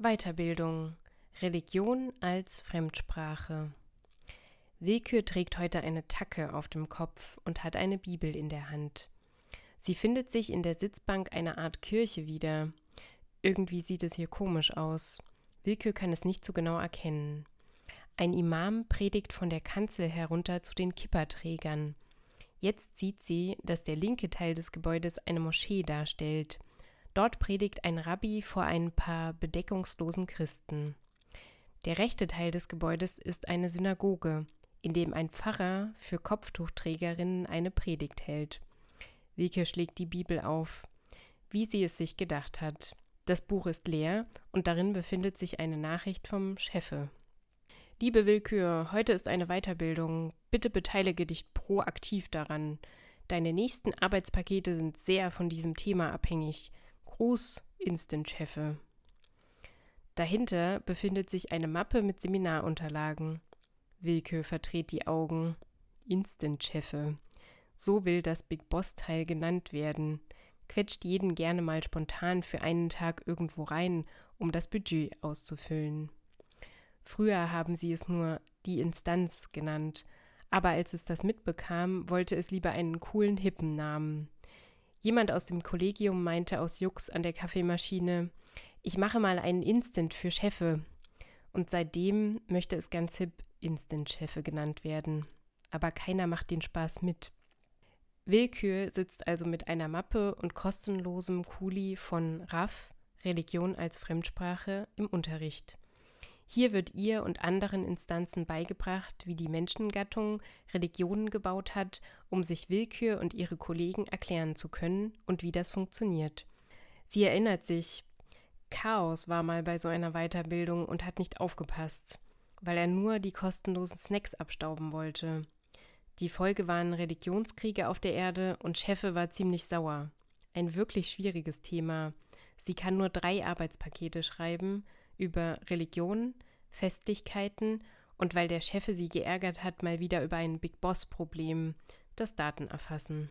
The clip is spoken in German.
Weiterbildung. Religion als Fremdsprache. Willkür trägt heute eine Tacke auf dem Kopf und hat eine Bibel in der Hand. Sie findet sich in der Sitzbank einer Art Kirche wieder. Irgendwie sieht es hier komisch aus. Willkür kann es nicht so genau erkennen. Ein Imam predigt von der Kanzel herunter zu den Kipperträgern. Jetzt sieht sie, dass der linke Teil des Gebäudes eine Moschee darstellt. Dort predigt ein Rabbi vor ein paar bedeckungslosen Christen. Der rechte Teil des Gebäudes ist eine Synagoge, in dem ein Pfarrer für Kopftuchträgerinnen eine Predigt hält. Wilke schlägt die Bibel auf, wie sie es sich gedacht hat. Das Buch ist leer und darin befindet sich eine Nachricht vom Chefe. Liebe Willkür, heute ist eine Weiterbildung. Bitte beteilige dich proaktiv daran. Deine nächsten Arbeitspakete sind sehr von diesem Thema abhängig. Gruß, Instant-Chefe. Dahinter befindet sich eine Mappe mit Seminarunterlagen. Wilke verdreht die Augen. Instant-Chefe. So will das Big Boss-Teil genannt werden. Quetscht jeden gerne mal spontan für einen Tag irgendwo rein, um das Budget auszufüllen. Früher haben sie es nur die Instanz genannt, aber als es das mitbekam, wollte es lieber einen coolen, hippen Namen. Jemand aus dem Kollegium meinte aus Jux an der Kaffeemaschine, ich mache mal einen Instant für Chefe. Und seitdem möchte es ganz hip Instant-Chefe genannt werden. Aber keiner macht den Spaß mit. Willkür sitzt also mit einer Mappe und kostenlosem Kuli von RAF, Religion als Fremdsprache, im Unterricht. Hier wird ihr und anderen Instanzen beigebracht, wie die Menschengattung Religionen gebaut hat, um sich Willkür und ihre Kollegen erklären zu können und wie das funktioniert. Sie erinnert sich, Chaos war mal bei so einer Weiterbildung und hat nicht aufgepasst, weil er nur die kostenlosen Snacks abstauben wollte. Die Folge waren Religionskriege auf der Erde und Chefe war ziemlich sauer. Ein wirklich schwieriges Thema. Sie kann nur drei Arbeitspakete schreiben, über Religion, Festlichkeiten und weil der Chef sie geärgert hat, mal wieder über ein Big Boss-Problem, das Datenerfassen.